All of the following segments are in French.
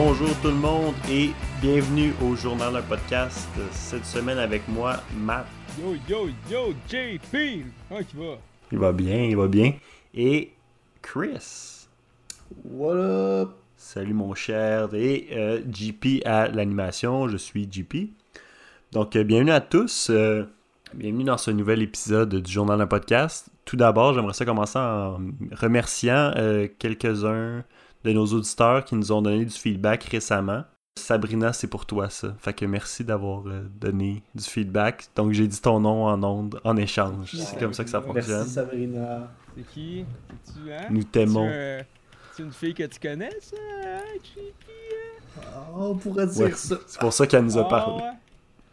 Bonjour tout le monde et bienvenue au journal d'un podcast. Cette semaine avec moi, Matt. Yo, yo, yo, JP! Comment tu vas? Il va bien, il va bien. Et Chris. What up? Salut mon cher. Et euh, JP à l'animation, je suis JP. Donc, euh, bienvenue à tous. euh, bienvenue dans ce nouvel épisode du Journal d'un podcast. Tout d'abord, j'aimerais ça commencer en remerciant euh, quelques-uns de nos auditeurs qui nous ont donné du feedback récemment. Sabrina, c'est pour toi ça. Fait que merci d'avoir euh, donné du feedback. Donc, j'ai dit ton nom en ondes en échange. C'est comme ça que ça fonctionne. Merci Sabrina. C'est qui? C'est-tu, hein? Nous t'aimons. C'est euh, c'est une fille que tu connais, ça? Hein? Ah, on pourrait dire Ouais, ça. c'est pour ça qu'elle nous a Ah, parlé. ouais?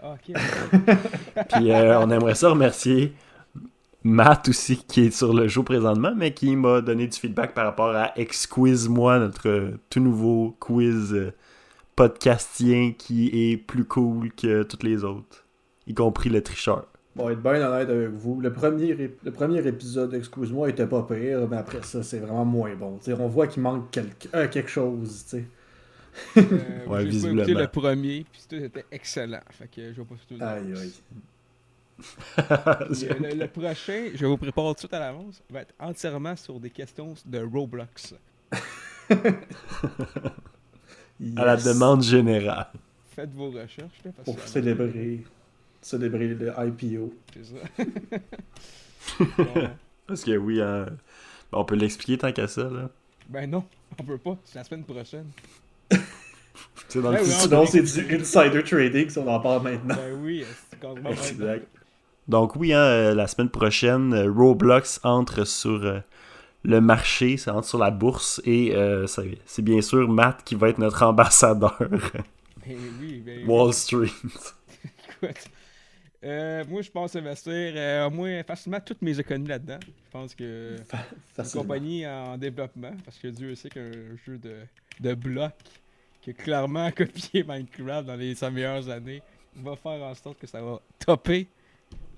Puis euh, on aimerait ça remercier Matt aussi, qui est sur le show présentement, mais qui m'a donné du feedback par rapport à Exquiz-moi, notre tout nouveau quiz euh, podcastien qui est plus cool que tous les autres, y compris le tricheur. Bon, être bien honnête avec vous, le premier, le premier épisode, excuse-moi, était pas pire, mais après ça, c'est vraiment moins bon. T'sais, on voit qu'il manque quelque, euh, quelque chose, tu sais. Euh, Ouais, j'ai pas visiblement. écouté le premier, puis tout était excellent. Fait que je pas tout le Aïe, aïe. Le, le prochain, je vous prépare tout de suite à l'avance, va être entièrement sur des questions de Roblox. à la demande générale. Faites vos recherches, là, parce Pour que- célébrer, célébrer le IPO. C'est ça. Bon, Parce que oui, hein, on peut l'expliquer tant qu'à ça. Là. ben non, on peut pas, c'est la semaine prochaine. Le futur- Sinon, c'est du insider trading si on en parle maintenant. Ben oui, c'est. Exact. Donc oui, hein, euh, la semaine prochaine, euh, Roblox entre sur euh, le marché, ça entre sur la bourse et euh, ça- c'est bien sûr Matt qui va être notre ambassadeur Ben oui, ben oui. Wall Street. Écoute, euh, moi, je pense investir euh, au moins facilement toutes mes économies là-dedans. Je pense que une compagnie en développement, parce que Dieu sait qu'un jeu de, de blocs qui a clairement copié Minecraft dans les 100 meilleures années va faire en sorte que ça va topper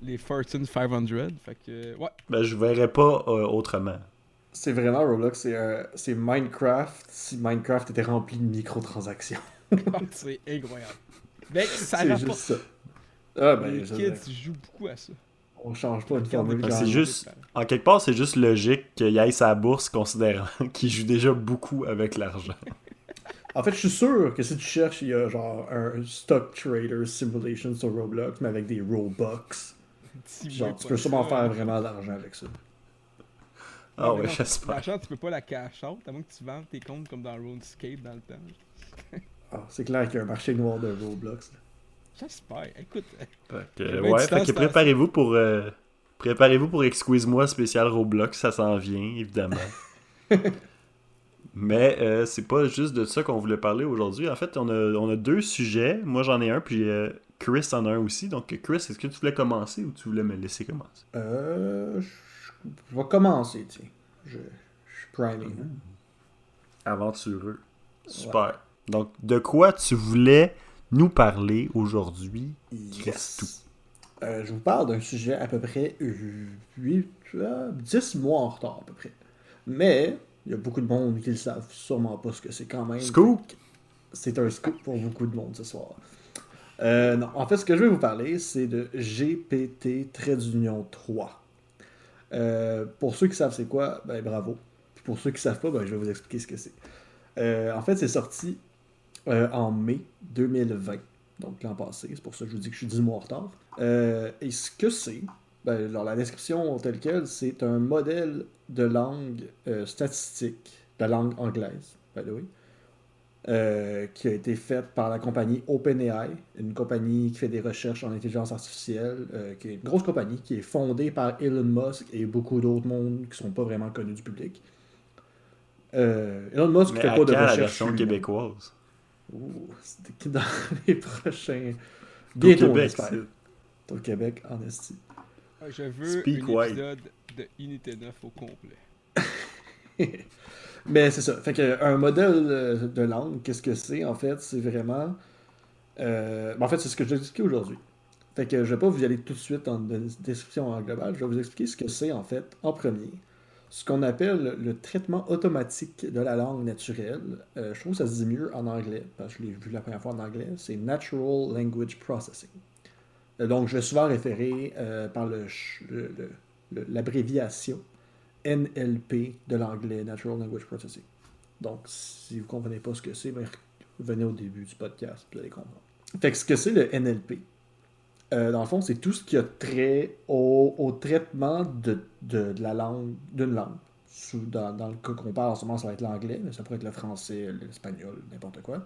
les Fortune 500. Fait que, ouais, Ben je verrais pas euh, autrement. C'est vraiment Roblox, c'est euh, c'est Minecraft si Minecraft était rempli de microtransactions. c'est incroyable. Mais ça C'est juste ça. Ah ben, les kids jouent beaucoup à ça. on change pas une formule. Ben, c'est juste, en quelque part, c'est juste logique qu'il aille sa bourse considérant qu'il joue déjà beaucoup avec l'argent. En fait, je suis sûr que si tu cherches, il y a genre un Stock Trader Simulation sur Roblox, mais avec des Robux. Genre, tu peux sûrement faire vraiment de l'argent avec ça. Ah ouais, j'espère. L'argent, tu peux pas la cash out, à moins que tu vendes tes comptes comme dans RuneScape dans le temps. Ah, c'est clair qu'il y a un marché noir de Roblox. là. J'espère. Écoute, Fait que, J'ai bien ouais, fait que préparez-vous pour euh, préparez-vous pour Excuse-moi spécial Roblox, ça s'en vient évidemment. Mais euh, c'est pas juste de ça qu'on voulait parler aujourd'hui. En fait, on a, on a deux sujets. Moi j'en ai un, puis euh, Chris en a un aussi. Donc Chris, est-ce que tu voulais commencer ou tu voulais me laisser commencer? Euh. Je vais commencer, tiens. Je, je suis primé. là. Aventureux. Super. Donc de quoi tu voulais nous parler aujourd'hui Yes. Euh, je vous parle d'un sujet à peu près 8, 10 mois en retard à peu près. Mais il y a beaucoup de monde qui le savent sûrement pas ce que c'est quand même. Scoop. C'est un scoop pour beaucoup de monde ce soir. Euh, non, en fait, ce que je vais vous parler, c'est de GPT Trait d'Union 3. Euh, pour ceux qui savent c'est quoi, ben bravo. Puis pour ceux qui savent pas, ben, je vais vous expliquer ce que c'est. Euh, en fait, c'est sorti en mai 2020, donc l'an passé. C'est pour ça que je vous dis que je suis 10 mois en retard. Et ce que c'est, ben, alors, la description telle quelle, c'est un modèle de langue statistique, de la langue anglaise, by the euh, qui a été faite par la compagnie OpenAI, une compagnie qui fait des recherches en intelligence artificielle, euh, qui est une grosse compagnie, qui est fondée par Elon Musk et beaucoup d'autres mondes qui sont pas vraiment connus du public. Euh, Elon Musk Mais fait à pas de quand la recherche. version lui-même. québécoise? Ouh, dans les prochains. Bientôt, Québec, Au Québec, en esti. Ouais, Je veux Speak un white. épisode de Unité 9 au complet. Mais c'est ça. Fait un modèle de langue, qu'est-ce que c'est en fait? C'est vraiment. euh, ben, en fait, c'est ce que je vais expliquer aujourd'hui. Fait que je vais pas vous y aller tout de suite en de- description en global. Je vais vous expliquer ce que c'est en fait en premier. Ce qu'on appelle le traitement automatique de la langue naturelle. Euh, je trouve que ça se dit mieux en anglais, parce que je l'ai vu la première fois en anglais. C'est Natural Language Processing. Euh, donc, je vais souvent référer par l'abréviation NLP de l'anglais, Natural Language Processing. Donc, si vous ne comprenez pas ce que c'est, ben, venez au début du podcast, vous allez comprendre. Fait que ce que c'est le NLP, euh, dans le fond, c'est tout ce qui a trait au, traitement de, de- la langue, d'une langue. Sous- dans, dans le cas qu'on parle en ce moment, ça va être l'anglais, mais ça pourrait être le français, l'espagnol, n'importe quoi.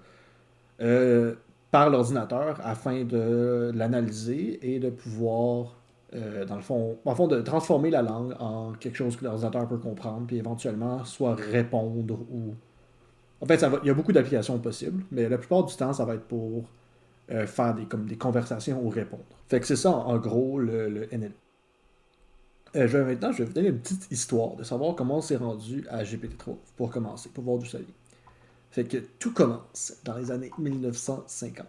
Euh, par l'ordinateur afin de l'analyser et de pouvoir euh, dans le fond, en fond, de transformer la langue en quelque chose que l'ordinateur peut comprendre, puis éventuellement soit répondre ou. En fait, ça il y a beaucoup d'applications possibles, mais la plupart du temps, ça va être pour euh, faire des, comme des conversations ou répondre. Fait que c'est ça, en, gros, le, le NLP. Euh, je vais, maintenant, je vais vous donner une petite histoire de savoir comment on s'est rendu à GPT-3 pour commencer, pour voir d'où ça vient. Fait que tout commence dans les années 1950.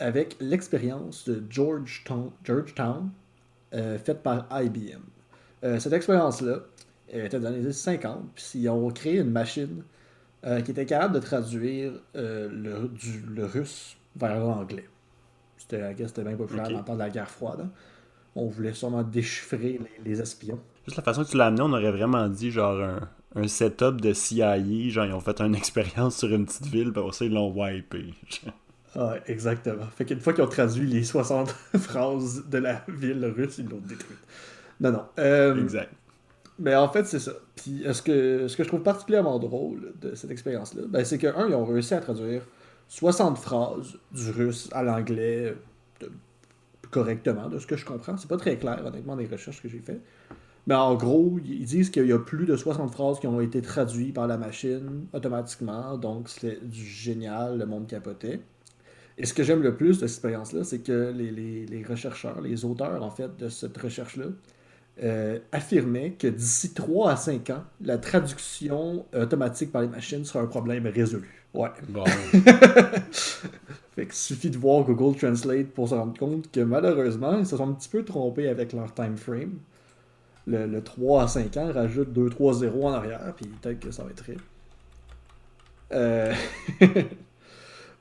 Avec l'expérience de Georgetown, Georgetown euh, faite par IBM. Euh, cette expérience-là était dans les années 50, puis ils ont créé une machine euh, qui était capable de traduire le, du- le russe vers l'anglais. C'était, bien populaire Ok. dans le temps de la guerre froide. hein. On voulait sûrement déchiffrer les, les espions. Juste la façon que tu l'as amené, on aurait vraiment dit genre un, un setup de CIA, genre ils ont fait une expérience sur une petite ville, puis ça ils l'ont wipé. Ouais, exactement. Fait qu'une fois qu'ils ont traduit les 60 phrases de la ville russe, ils l'ont détruite. Non, non. Euh, exact. Mais en fait, c'est ça. Puis euh, ce que, ce que je trouve particulièrement drôle de cette expérience-là, ben, c'est que, un, ils ont réussi à traduire 60 phrases du russe à l'anglais de- correctement, de ce que je comprends. C'est pas très clair, honnêtement, des recherches que j'ai faites. Mais en gros, ils disent qu'il y a plus de 60 phrases qui ont été traduites par la machine automatiquement. Donc, c'était du génial, le monde capotait. Et ce que j'aime le plus de cette expérience-là, c'est que les, les- les rechercheurs, les auteurs, en fait, de cette recherche-là, euh, affirmait que d'ici 3 à 5 ans, la traduction automatique par les machines sera un problème résolu. Ouais. Bon. Fait qu'il suffit de voir Google Translate pour se rendre compte que malheureusement, ils se sont un petit peu trompés avec leur time frame. Le, le 3 à 5 ans rajoute 2-3 zéros en arrière, puis peut-être que ça va être vrai. Euh,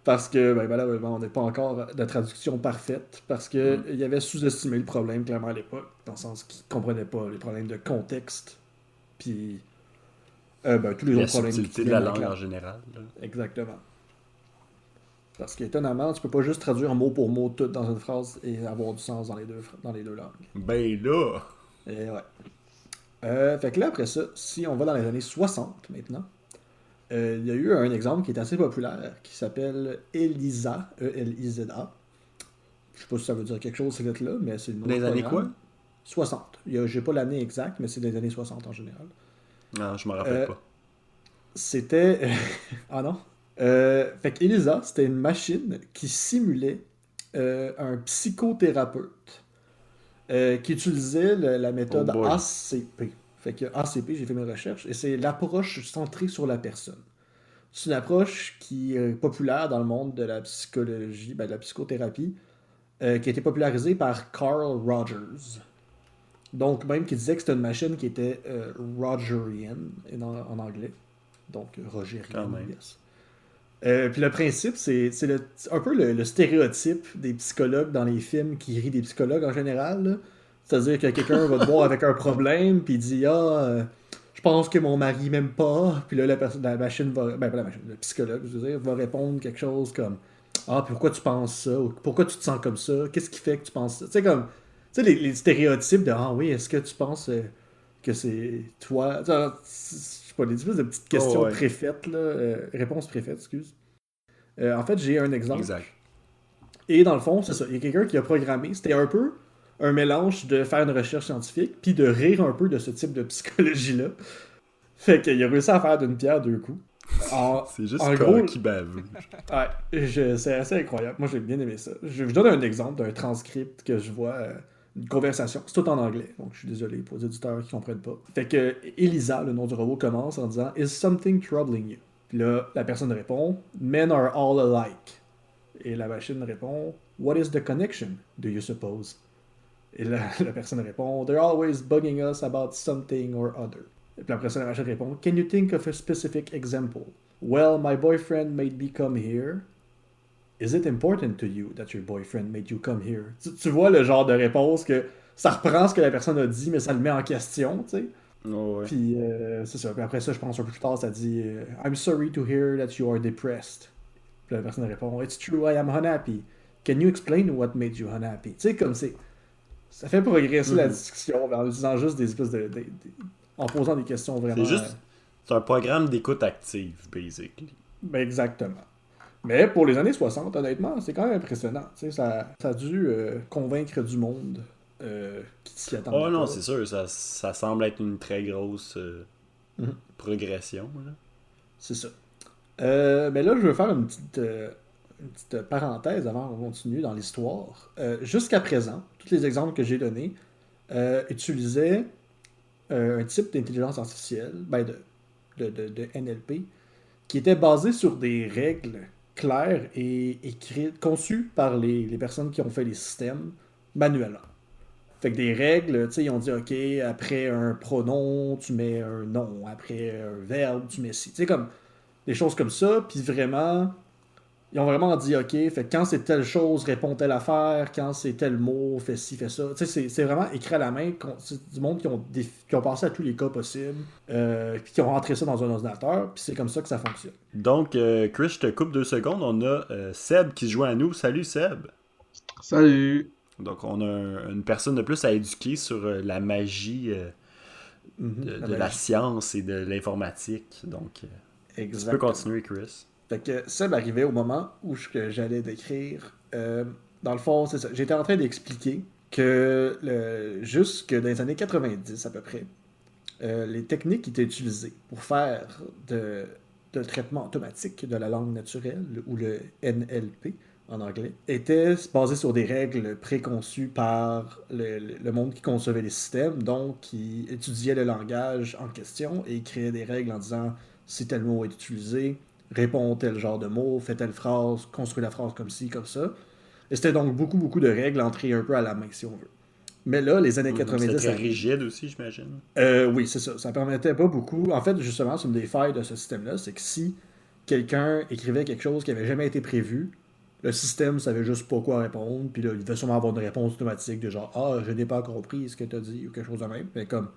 parce que ben, malheureusement, on n'est pas encore de traduction parfaite, parce que il y avait sous-estimé le problème clairement à l'époque, dans le sens qu'ils ne comprenaient pas les problèmes de contexte, puis euh, ben, tous les La autres problèmes. qui de la langue la- en général. là. Exactement. Parce qu'étonnamment, tu peux pas juste traduire mot pour mot tout dans une phrase et avoir du sens dans les deux, dans les deux langues. Ben là! Et ouais. Euh, fait que là, après ça, si on va dans les années 60 maintenant, euh, il y a eu un exemple qui est assez populaire qui s'appelle ELISA. E-L-I-Z-A. Je sais pas si ça veut dire quelque chose, cette lettre-là, mais c'est le nom Les années quoi? 60. Il y a- J'ai pas l'année exacte, mais c'est des années 60 en général. Non, je me rappelle Euh, pas. C'était. ah non? Euh, fait que Elisa, c'était une machine qui simulait euh, un psychothérapeute qui utilisait le- la méthode Oh. ACP. Fait que ACP, j'ai fait mes recherches, et c'est l'approche centrée sur la personne. C'est une approche qui est populaire dans le monde de la psychologie, ben, de la psychothérapie, euh, qui a été popularisée par Carl Rogers. Donc, même qui disait que c'était une machine qui était euh, Rogerian en, en anglais. Donc, Rogerian, Quand même. yes. Euh, puis le principe, c'est un peu le, le stéréotype des psychologues dans les films qui rient des psychologues en général. C'est-à-dire que quelqu'un va te voir avec un problème, puis il dit Ah, euh, pense que mon mari m'aime pas. Puis là, la, la machine va. Ben, pas la machine, le psychologue, je veux dire, va répondre quelque chose comme Ah, pourquoi tu penses ça? Ou Pourquoi tu te sens comme ça? Qu'est-ce qui fait que tu penses ça Tu sais, comme. Tu sais, les, les stéréotypes de Ah oui, est-ce que tu penses euh, que c'est toi Je sais pas, des de petites questions Oh, ouais. préfaites, là. euh, réponses préfaites, excuse. Euh, en fait, j'ai un exemple. Exact. Et dans le fond, c'est ça. Il y a quelqu'un qui a programmé. C'était un peu un mélange de faire une recherche scientifique puis de rire un peu de ce type de psychologie-là. Fait qu'il a réussi à faire d'une pierre deux coups. C'est juste en gros- qui bave. Ouais, c'est assez incroyable. Moi, j'ai bien aimé ça. Je, je donne un exemple d'un transcript que je vois, euh, une conversation. C'est tout en anglais, donc je suis désolé pour les auditeurs qui comprennent pas. Fait que Elisa, le nom du robot, commence en disant Is something troubling you? Puis là, la personne répond Men are all alike. Et la machine répond What is the connection, do you suppose? Et la, la personne répond They're always bugging us about something or other. Et puis après ça, la machine répond Can you think of a specific example? Well, my boyfriend made me come here. Is it important to you that your boyfriend made you come here? Tu, tu vois le genre de réponse que ça reprend ce que la personne a dit, mais ça le met en question, tu sais. Oh, ouais. Puis euh, c'est ça. Puis après ça, je pense un peu plus tard, ça dit euh, I'm sorry to hear that you are depressed. Puis la personne répond It's true, I am unhappy. Can you explain what made you unhappy? Tu sais, comme c'est. Ça fait progresser la Mhm. discussion en utilisant juste des espèces de. de- de- en posant des questions vraiment. C'est juste. C'est un programme d'écoute active, basically. Ben, exactement. Mais pour les années 60, honnêtement, c'est quand même impressionnant. Ça, ça a dû euh, convaincre du monde euh, qui s'y attendait. Oh non, c'est sûr, ça, ça semble être une très grosse euh, Mhm. progression. C'est ça. Mais là, je veux faire une petite, petite parenthèse avant qu'on continue dans l'histoire. Euh, Jusqu'à présent, tous les exemples que j'ai donnés euh, utilisaient euh, un type d'intelligence artificielle, ben de, de, de- de NLP, qui était basé sur des règles claires et écrites, conçues par les, les personnes qui ont fait les systèmes manuellement. Fait que des règles, tu sais, ils ont dit, OK, après un pronom, tu mets un nom. Après un verbe, tu mets ci. Tu sais, comme des choses comme ça. Puis vraiment, ils ont vraiment dit, OK, fait quand c'est telle chose, réponds telle affaire. Quand c'est tel mot, fais ci, fais ça. Tu sais, c'est- vraiment écrit à la main. C'est du monde qui ont, déf- qui ont passé à tous les cas possibles. euh, puis qui ont rentré ça dans un ordinateur. Puis c'est comme ça que ça fonctionne. Donc, euh, Chris, je te coupe deux secondes. On a euh, Seb qui se joint à nous. Salut Seb. Salut! Donc, on a un- une personne de plus à éduquer sur la magie euh, Mhm, de, la de la magie. science et de l'informatique. Donc, euh, tu peux Exactement. continuer, Chris. Fait que Seb arrivait au moment où j'allais décrire. euh, dans le fond, c'est ça. J'étais en train d'expliquer que le, jusque dans les années 90 à peu près, euh, les techniques qui étaient utilisées pour faire de, traitement automatique de la langue naturelle, ou le NLP en anglais, étaient basées sur des règles préconçues par le- le monde qui concevait les systèmes, donc qui étudiait le langage en question et créait des règles en disant si tel mot est utilisé, réponds tel genre de mot, fais telle phrase, construis la phrase comme ci, comme ça. Et c'était donc beaucoup, beaucoup de règles entrées un peu à la main, si on veut. Mais là, les années 90... C'est très arrivent. rigide aussi, j'imagine. Euh, oui, c'est ça. Ça permettait pas beaucoup. En fait, justement, c'est une des failles de ce système-là, c'est que si quelqu'un écrivait quelque chose qui avait jamais été prévu, le système savait juste pas quoi répondre, puis là, il devait sûrement avoir une réponse automatique de genre Ah, je n'ai pas compris ce que tu as dit ou quelque chose de même. Mais comme,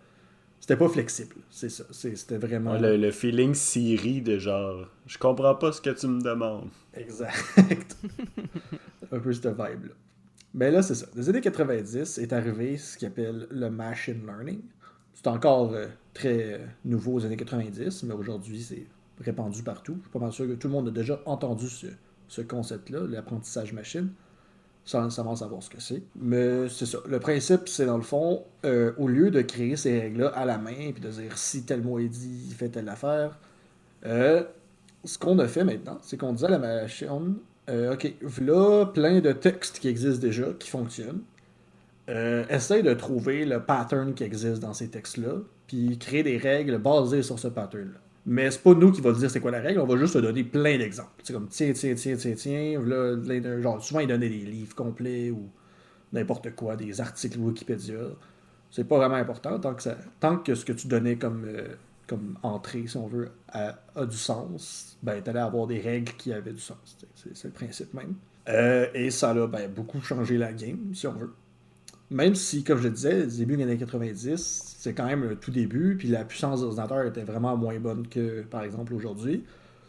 c'était pas flexible. C'est ça. C'était vraiment. Ouais, le, le feeling Siri de genre, je comprends pas ce que tu me demandes. Exact. un peu cette vibe-là. Mais là, c'est ça. Des années 90 est arrivé ce qu'on appelle le machine learning. C'est encore euh, très euh, nouveau aux années 90, mais aujourd'hui, c'est répandu partout. Je suis pas mal sûr que tout le monde a déjà entendu ce, ce concept-là, l'apprentissage machine, sans nécessairement savoir ce que c'est. Mais c'est ça. Le principe, c'est dans le fond, euh, au lieu de créer ces règles-là à la main, puis de dire si tel mot est dit, fais telle affaire, euh, ce qu'on a fait maintenant, c'est qu'on disait à la machine, euh, OK, voilà plein de textes qui existent déjà, qui fonctionnent. Essaye de trouver le pattern qui existe dans ces textes-là, puis créer des règles basées sur ce pattern-là. Mais c'est pas nous qui va dire c'est quoi la règle, on va juste te donner plein d'exemples. C'est comme tiens, tiens, tiens, tiens, tiens, de- genre, souvent ils donnaient des livres complets ou n'importe quoi, des articles Wikipédia. C'est pas vraiment important tant que, tant que ce que tu donnais comme, euh, comme entrée, si on veut, a, du sens, ben t'allais avoir des règles qui avaient du sens. C'est le principe même. Euh, et ça a ben, beaucoup changé la game, si on veut. Même si, comme je le disais, début des années 90, c'est quand même un tout début, puis la puissance des ordinateurs était vraiment moins bonne que, par exemple, aujourd'hui.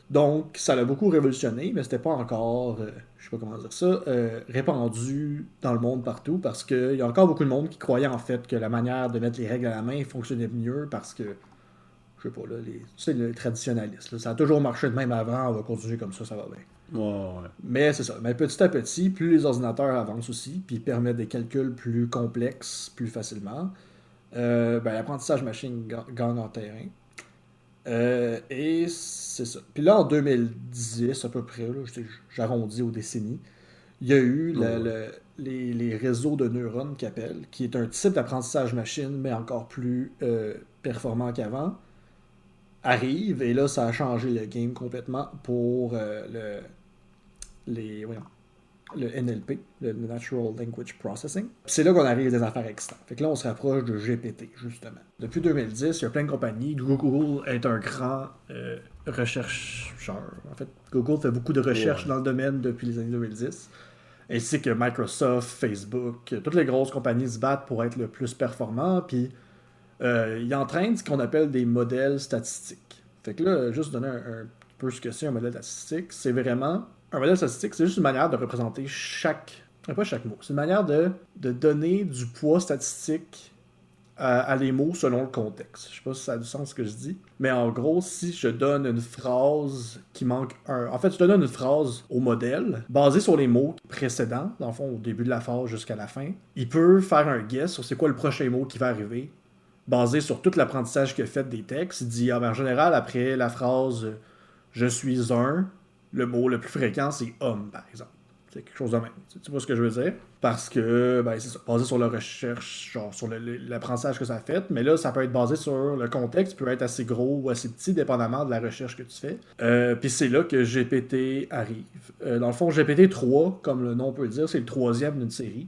Donc, ça l'a beaucoup révolutionné, mais c'était pas encore, euh, je sais pas comment dire ça, euh, répandu dans le monde partout, parce qu'il y a encore beaucoup de monde qui croyait en fait que la manière de mettre les règles à la main fonctionnait mieux, parce que, je sais pas, là, les, tu sais, le traditionnaliste, là, ça a toujours marché de même avant, on va continuer comme ça, ça va bien. Ouais, ouais. Mais c'est ça. Mais petit à petit, plus les ordinateurs avancent aussi, puis permettent des calculs plus complexes plus facilement, euh, ben, l'apprentissage machine ga- gagne en terrain. Euh, et c'est ça. Puis là, en 2010, à peu près, j'arrondis aux décennies, il y a eu la- Ouais. le- les, les réseaux de neurones appellent, qui est un type d'apprentissage machine, mais encore plus euh, performant qu'avant, arrive. Et là, ça a changé le game complètement pour euh, le, les, voyons, le NLP, le Natural Language Processing. C'est là qu'on arrive à des affaires excitantes. Fait que là, on se rapproche de GPT, justement. Depuis 2010, il y a plein de compagnies. Google est un grand euh, rechercheur. En fait, Google fait beaucoup de recherches Ouais. dans le domaine depuis les années 2010. Ainsi que Microsoft, Facebook, toutes les grosses compagnies se battent pour être le plus performant. Puis, euh, ils entraînent ce qu'on appelle des modèles statistiques. Fait que là, juste donner un, un peu ce que c'est un modèle statistique, c'est vraiment. Un modèle statistique, c'est juste une manière de représenter chaque. euh, Pas chaque mot, c'est une manière de, de donner du poids statistique à, à les mots selon le contexte. Je sais pas si ça a du sens ce que je dis, mais en gros, si je donne une phrase qui manque un. En fait, je donne une phrase au modèle, basée sur les mots précédents, dans le fond, au début de la phrase jusqu'à la fin, il peut faire un guess sur c'est quoi le prochain mot qui va arriver basé sur tout l'apprentissage qu'il a fait des textes, il dit ah, ben, en général, après la phrase euh, je suis un, le mot le plus fréquent c'est homme, par exemple. C'est quelque chose de même. Tu tu vois ce que je veux dire? Parce que, ben, c'est basé sur la recherche, genre sur l'apprentissage que ça a fait, mais là, ça peut être basé sur le contexte, peut être assez gros ou assez petit, dépendamment de la recherche que tu fais. Euh, Puis c'est là que GPT arrive. Euh, dans le fond, GPT 3, comme le nom peut le dire, c'est le troisième d'une série.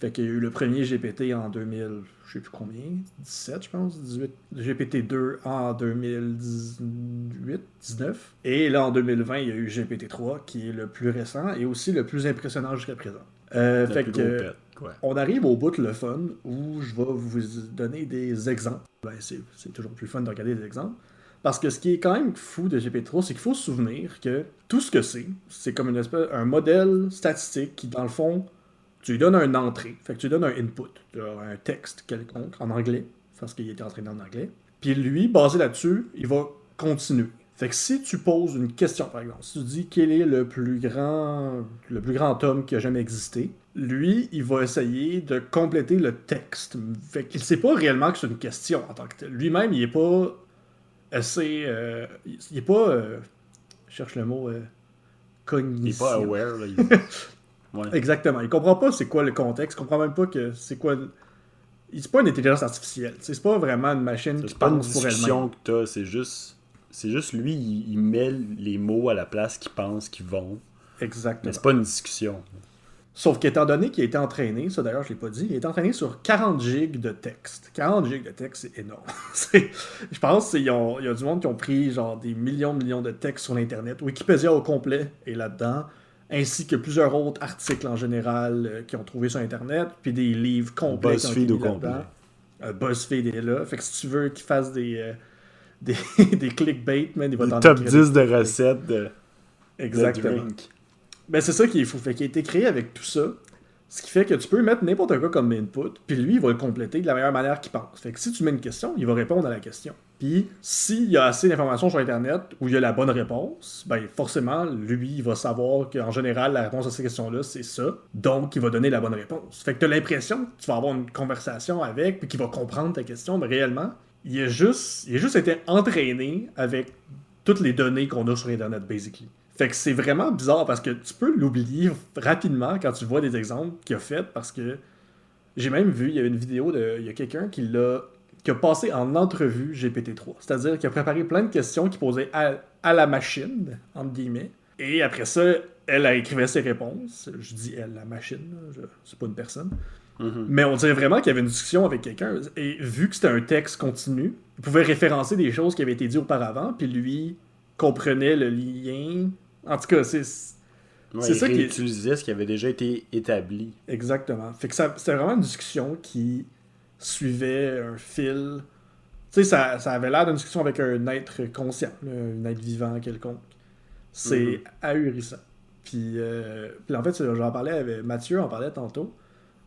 Fait qu'il y a eu le premier GPT en 2000, je sais plus combien, 17 je pense, 18, GPT-2 en 2018, 19. Et là en 2020, il y a eu GPT-3 qui est le plus récent et aussi le plus impressionnant jusqu'à présent. Euh, fait que, on arrive au bout de le fun où je vais vous donner des exemples. Ben, c'est c'est toujours plus fun de regarder des exemples. Parce que ce qui est quand même fou de GPT-3, c'est qu'il faut se souvenir que tout ce que c'est, c'est comme une espèce, un modèle statistique qui, dans le fond, tu lui donnes un entrée, fait que tu lui donnes un input, un texte quelconque en anglais, parce qu'il était entraîné en anglais. Puis lui, basé là-dessus, il va continuer. Fait que si tu poses une question, par exemple, si tu dis quel est le plus grand, le plus grand homme qui a jamais existé, lui, il va essayer de compléter le texte. Fait qu'il sait pas réellement que c'est une question en tant que tel. Lui-même, il est pas assez, euh, il est pas, euh, je cherche le mot, euh, Il est cognition. pas aware, là. il- Ouais. Exactement. Il comprend pas c'est quoi le contexte. Il comprend même pas que c'est quoi. C'est pas une intelligence artificielle. C'est pas vraiment une machine qui pas une pour elle-même. discussion que t'as, c'est juste. C'est juste lui, il, il met les mots à la place qu'il pense qu'ils vont. Exactement. Mais c'est pas une discussion. Sauf qu'étant donné qu'il a été entraîné, ça d'ailleurs je l'ai pas dit, il a été entraîné sur 40 gigs de texte. 40 gigs de texte, c'est énorme. Je pense qu'il y a du monde qui ont pris genre des millions de millions de textes sur l'internet. Wikipédia au complet est là-dedans, ainsi que plusieurs autres articles en général euh, qui ont trouvé sur internet, puis des livres complets BuzzFeed au complet. Euh, BuzzFeed est là. Fait que si tu veux qu'il fasse des, euh, des, des clickbait, man, il va t'en top écrire 10 des- de recettes de, Exactement. Ben, c'est ça qui est fou. Fait qu'il a été créé avec tout ça. Ce qui fait que tu peux mettre n'importe quoi comme input, puis lui, il va le compléter de la meilleure manière qu'il pense. Fait que si tu mets une question, il va répondre à la question. Puis, s'il y a assez d'informations sur Internet où il y a la bonne réponse, ben forcément, lui, il va savoir qu'en général, la réponse à ces questions-là, c'est ça. Donc, il va donner la bonne réponse. Fait que tu as l'impression que tu vas avoir une conversation avec, puis qu'il va comprendre ta question, mais réellement, il a juste, il juste été entraîné avec toutes les données qu'on a sur Internet, basically. Fait que c'est vraiment bizarre parce que tu peux l'oublier rapidement quand tu vois des exemples qu'il a fait parce que j'ai même vu, il y a une vidéo de. Il y a quelqu'un qui l'a. Qui a passé en entrevue GPT-3. C'est-à-dire qu'il a préparé plein de questions qu'il posait à, à la machine, entre guillemets. Et après ça, elle a écrivait ses réponses. Je dis elle, la machine, c'est pas une personne. Mais on dirait vraiment qu'il y avait une discussion avec quelqu'un. Et vu que c'était un texte continu, il pouvait référencer des choses qui avaient été dites auparavant, puis lui comprenait le lien. En tout cas, c'est. Ouais, C'est ça qui réutilisait ce qui avait déjà été établi. Exactement. Fait que ça- c'était vraiment une discussion qui suivait un fil. Tu sais, ça, ça avait l'air d'une discussion avec un être conscient, là, un être vivant quelconque. C'est Mhm. ahurissant. Puis, euh, puis en fait, j'en parlais avec Mathieu, en parlait tantôt.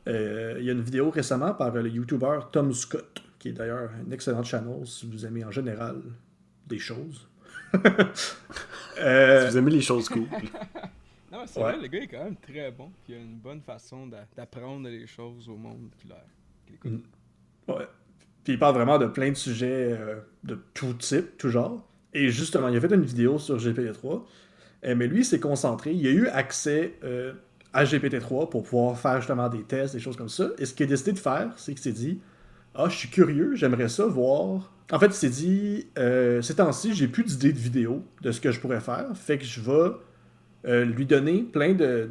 Euh, il y a une vidéo récemment par le YouTuber Tom Scott, qui est d'ailleurs un excellent channel si vous aimez en général des choses. Euh, Si vous aimez les choses cool. Non, mais c'est Ouais. vrai, le gars est quand même très bon. Puis il a une bonne façon d'a- d'apprendre les choses au monde qui l'écoute. Puis il parle vraiment de plein de sujets euh, de tout type, tout genre. Et justement, il a fait une vidéo sur GPT-3. Euh, mais lui, il s'est concentré. Il a eu accès euh, à GPT-3 pour pouvoir faire justement des tests, des choses comme ça. Et ce qu'il a décidé de faire, c'est qu'il s'est dit Ah, je suis curieux, j'aimerais ça voir. En fait, il s'est dit euh, Ces temps-ci, j'ai plus d'idées de vidéos de ce que je pourrais faire. Fait que je vais lui donner plein de-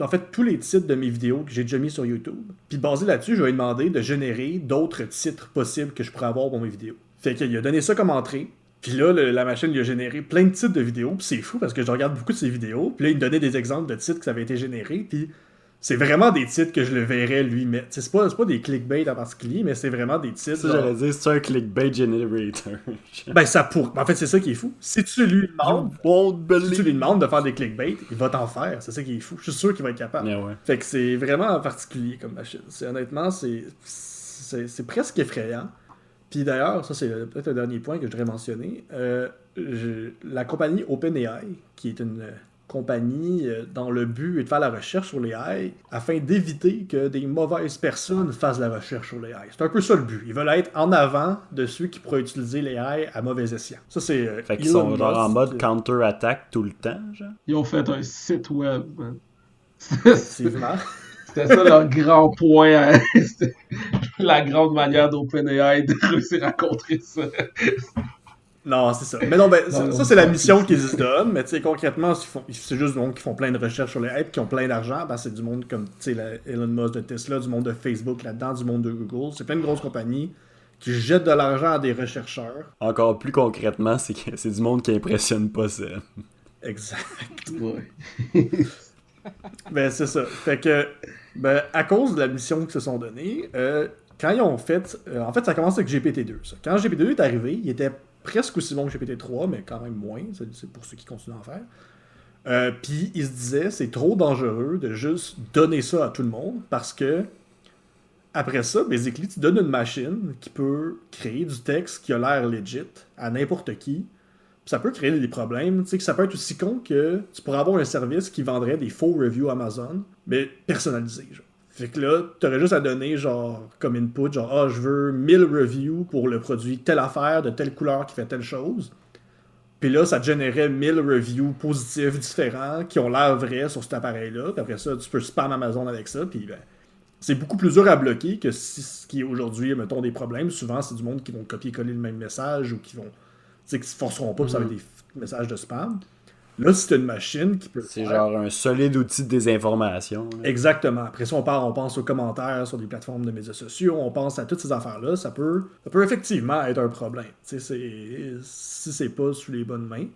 En fait, tous les titres de mes vidéos que j'ai déjà mis sur YouTube. Puis basé là-dessus, je lui demander de générer d'autres titres possibles que je pourrais avoir pour mes vidéos. Fait qu'il a donné ça comme entrée. Puis là, la machine lui a généré plein de titres de vidéos. Puis c'est fou parce que je regarde beaucoup de ses vidéos. Puis là, il me donnait des exemples de titres qui avaient été générés. Puis c'est vraiment des titres que je le verrais lui mettre. C'est pas, pas des clickbait en particulier, mais c'est vraiment des titres. Ça, j'allais dire, c'est un clickbait generator. Ben, ça pour. En fait, c'est ça qui est fou. Si tu lui demandes, si tu lui demandes de faire des clickbait, il va t'en faire. C'est ça qui est fou. Je suis sûr qu'il va être capable. Yeah, ouais. Fait que c'est vraiment particulier comme machine. C'est honnêtement, c'est c'est presque effrayant. Puis d'ailleurs, ça c'est peut-être le dernier point que je voudrais mentionner. Euh, je- la compagnie OpenAI, qui est une compagnie euh, dont le but est de faire la recherche sur les AI afin d'éviter que des mauvaises personnes fassent la recherche sur les AI. C'est un peu ça le but. Ils veulent être en avant de ceux qui pourraient utiliser les AI à mauvais escient. Ça c'est euh, Fait qu'ils sont genre en mode euh, counter-attack tout le temps, genre? Ils ont fait un site web. man. Effectivement. C'était ça leur grand point. hein. C'était la grande manière d'OpenAI de réussir à contrer ça. Non, c'est ça. Mais non, ben, ça, Non, ça, c'est la mission qu'ils se donnent. Mais tu sais, concrètement, c'est juste du monde qui font plein de recherches sur les apps, qui ont plein d'argent. Ben, c'est du monde comme tu sais, la- Elon Musk de Tesla, du monde de Facebook là-dedans, du monde de Google. C'est plein de grosses compagnies qui jettent de l'argent à des rechercheurs. Encore plus concrètement, c'est que c'est du monde qui impressionne pas ça. Exact. Ouais. Ben, c'est ça. Fait que, ben, à cause de la mission qu'ils se sont donnée, euh, quand ils ont fait. euh, en fait, ça commence avec GPT-2. ça. Quand GPT-2 est arrivé, il était presque aussi bon que GPT-3, mais quand même moins. C'est pour ceux qui continuent à en faire. Euh, Puis ils se disaient, c'est trop dangereux de juste donner ça à tout le monde parce que. Après ça, basically, tu donnes une machine qui peut créer du texte qui a l'air legit à n'importe qui. Ça peut créer des problèmes. Tu sais, que ça peut être aussi con que tu pourrais avoir un service qui vendrait des faux reviews Amazon, mais personnalisés. Genre. Fait que là, tu aurais juste à donner, genre, comme input, genre, ah, je veux 1000 reviews pour le produit telle affaire, de telle couleur qui fait telle chose. Puis là, ça te générait 1000 reviews positifs différents qui ont l'air vrais sur cet appareil-là. Puis après ça, tu peux spam Amazon avec ça. Puis ben, c'est beaucoup plus dur à bloquer que si ce qui est aujourd'hui, mettons, des problèmes. Souvent, c'est du monde qui vont copier-coller le même message ou qui vont. Tu sais, qui se forceront pas, puis ça va être des f- messages de spam. Là, t'as une machine qui peut. C'est genre un solide outil de désinformation. là. Exactement. Après ça, on part, on pense aux commentaires sur des plateformes de médias sociaux, on pense à toutes ces affaires-là. Ça peut, ça peut effectivement être un problème. C'est- si c'est pas sous les bonnes mains.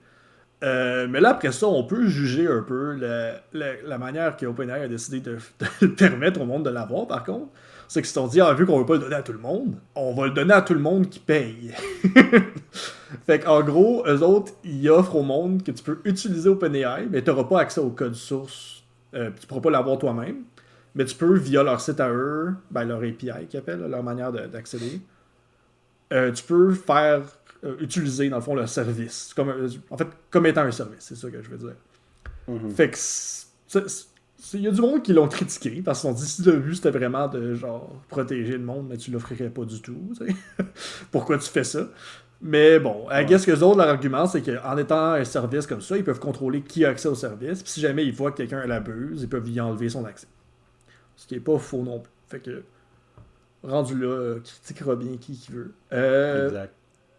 Euh, mais là, après ça, on peut juger un peu la, la- la manière que OpenAI a décidé de, de permettre au monde de l'avoir, par contre. C'est qu'ils se sont dit, ah, vu qu'on veut pas le donner à tout le monde, on va le donner à tout le monde qui paye. fait qu'en gros, eux autres, ils offrent au monde que tu peux utiliser OpenAI, mais tu n'auras pas accès au code source. Euh, tu pourras pas l'avoir toi-même. Mais tu peux, via leur site à eux, ben, leur API qu'ils appellent, leur manière de- d'accéder, euh, tu peux faire euh, utiliser, dans le fond, le service. Comme, en fait, comme étant un service, c'est ça que je veux dire. Mhm. Fait que il y a du monde qui l'ont critiqué parce qu'ils ont dit si le but c'était vraiment de genre protéger le monde, mais tu l'offrirais pas du tout. Pourquoi tu fais ça? Mais bon, I guess que les autres, leur argument, c'est qu'en étant un service comme ça, ils peuvent contrôler qui a accès au service. Puis si jamais ils voient que quelqu'un l'abuse, ils peuvent y enlever son accès. Ce qui est pas faux non plus. Fait que, rendu là, euh, critiquera bien qui qui veut. Euh, Exact.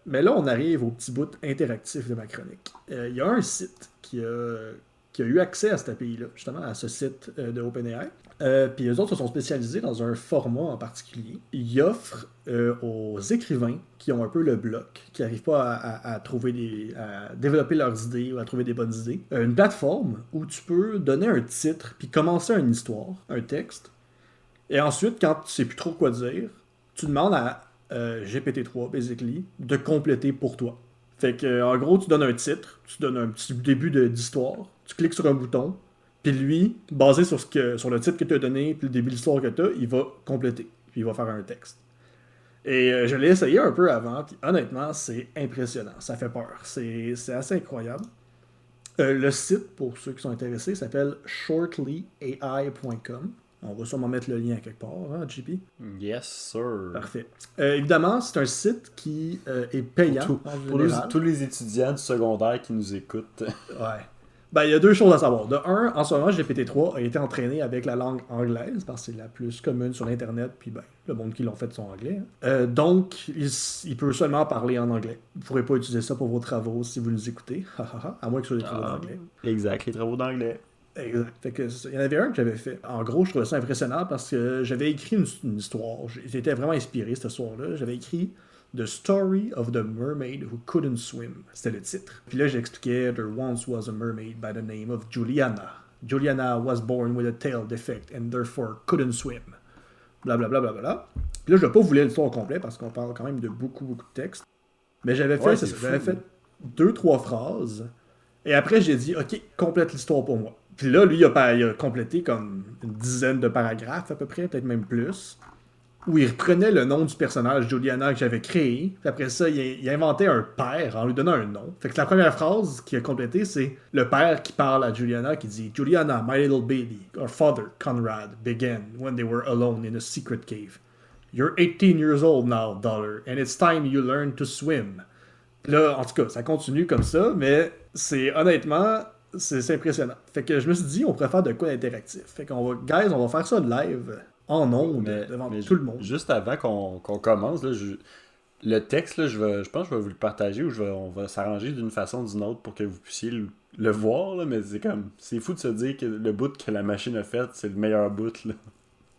mais là, on arrive au petit bout interactif de ma chronique. Euh, Il y a un site qui a, qui a eu accès à cet API-là, justement, à ce site euh, de OpenAI. Euh, puis eux autres se sont spécialisés dans un format en particulier. Ils offrent euh, aux écrivains qui ont un peu le bloc, qui n'arrivent pas à, trouver à développer leurs idées ou à trouver des bonnes idées, une plateforme où tu peux donner un titre puis commencer une histoire, un texte. Et ensuite, quand tu sais plus trop quoi dire, tu demandes à euh, GPT-3, basically, de compléter pour toi. Fait que, en gros, tu donnes un titre, tu donnes un petit début d'histoire, tu cliques sur un bouton, puis lui, basé sur, ce que, sur le titre que tu as donné, puis le début de l'histoire que tu as, il va compléter, puis il va faire un texte. Et euh, je l'ai essayé un peu avant, puis honnêtement, c'est impressionnant, ça fait peur, c'est assez incroyable. Euh, le site, pour ceux qui sont intéressés, s'appelle shortlyai.com. On va sûrement mettre le lien quelque part, hein, JP? Yes, sir. Parfait. Euh, évidemment, c'est un site qui euh, est payant. Tout- Pour les- général. tous les étudiants du secondaire qui nous écoutent. Ouais. Ben, il y a deux choses à savoir. De un, en ce moment, GPT-3 a été entraîné avec la langue anglaise, parce que c'est la plus commune sur Internet, puis ben, le monde qui l'ont fait sont anglais. hein. Euh, donc, il, peut seulement parler en anglais. Vous ne pourrez pas utiliser ça pour vos travaux si vous nous écoutez. À moins que ce soit des travaux Ah. d'anglais. Exact, les travaux d'anglais. Exact. Fait que il y en avait un que j'avais fait. En gros, je trouvais ça impressionnant parce que j'avais écrit une, une histoire. J'étais vraiment inspiré cette histoire-là. J'avais écrit The Story of the Mermaid Who Couldn't Swim. C'était le titre. Puis là, j'expliquais There once was a mermaid by the name of Juliana. Juliana was born with a tail defect and therefore couldn't swim. Blablabla. Bla, bla, bla, bla. Puis là, je vais pas vous lire l'histoire au complet parce qu'on parle quand même de beaucoup, beaucoup de texte. Mais j'avais fait, Ouais, j'avais fait deux, trois phrases. Et après, j'ai dit, OK, complète l'histoire pour moi. Puis là, lui, il a, il a complété comme une dizaine de paragraphes à peu près, peut-être même plus, où il reprenait le nom du personnage Juliana que j'avais créé. Après ça, il, inventait un père en lui donnant un nom. Fait que la première phrase qu'il a complétée, c'est le père qui parle à Juliana, qui dit Juliana, my little baby, our father, Conrad, began when they were alone in a secret cave. You're 18 years old now, daughter, and it's time you learn to swim. Là, en tout cas, ça continue comme ça, mais c'est honnêtement, c'est c'est impressionnant. Fait que je me suis dit, on pourrait faire de quoi d'interactif. Fait qu'on va, guys, on va faire ça live, en ondes, Mais, devant mais tout le monde. Juste avant qu'on commence, là, je- le texte, là, je, vais, je pense que je vais vous le partager ou je vais, on va s'arranger d'une façon ou d'une autre pour que vous puissiez le, le voir. Là, mais c'est comme. C'est fou de se dire que le bout que la machine a fait, c'est le meilleur bout. Là.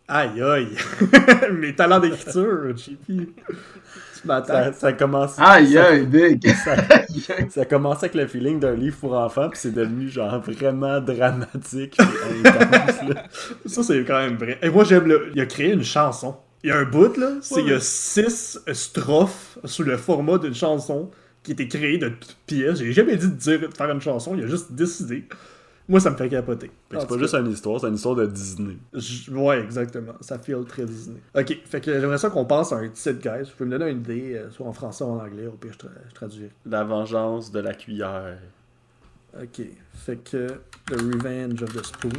Aïe aïe! Mes talents d'écriture, JP. Tu m'attends. Ça, ça commence. Aïe, ça- aïe, big. Ça, ça a commencé avec le feeling d'un livre pour enfants, puis c'est devenu genre vraiment dramatique et intense. là. Ça, c'est quand même vrai. Et moi, j'aime le. Il a créé une chanson. Il y a un bout, là. C'est il y a six strophes sous le format d'une chanson qui a été créée de toutes pièces. J'ai jamais dit de dire de faire une chanson, il a juste décidé. Moi, ça me fait capoter. En C'est pas juste une histoire, c'est une histoire de Disney. Je- Ouais, exactement. Ça feel très Disney. Ok, fait que j'aimerais ça qu'on passe à un titre, guys. Vous pouvez me donner une idée, euh, soit en français ou en anglais, au pire, je, tra- je traduirai. La vengeance de la cuillère. Ok, fait que The Revenge of the Spoon.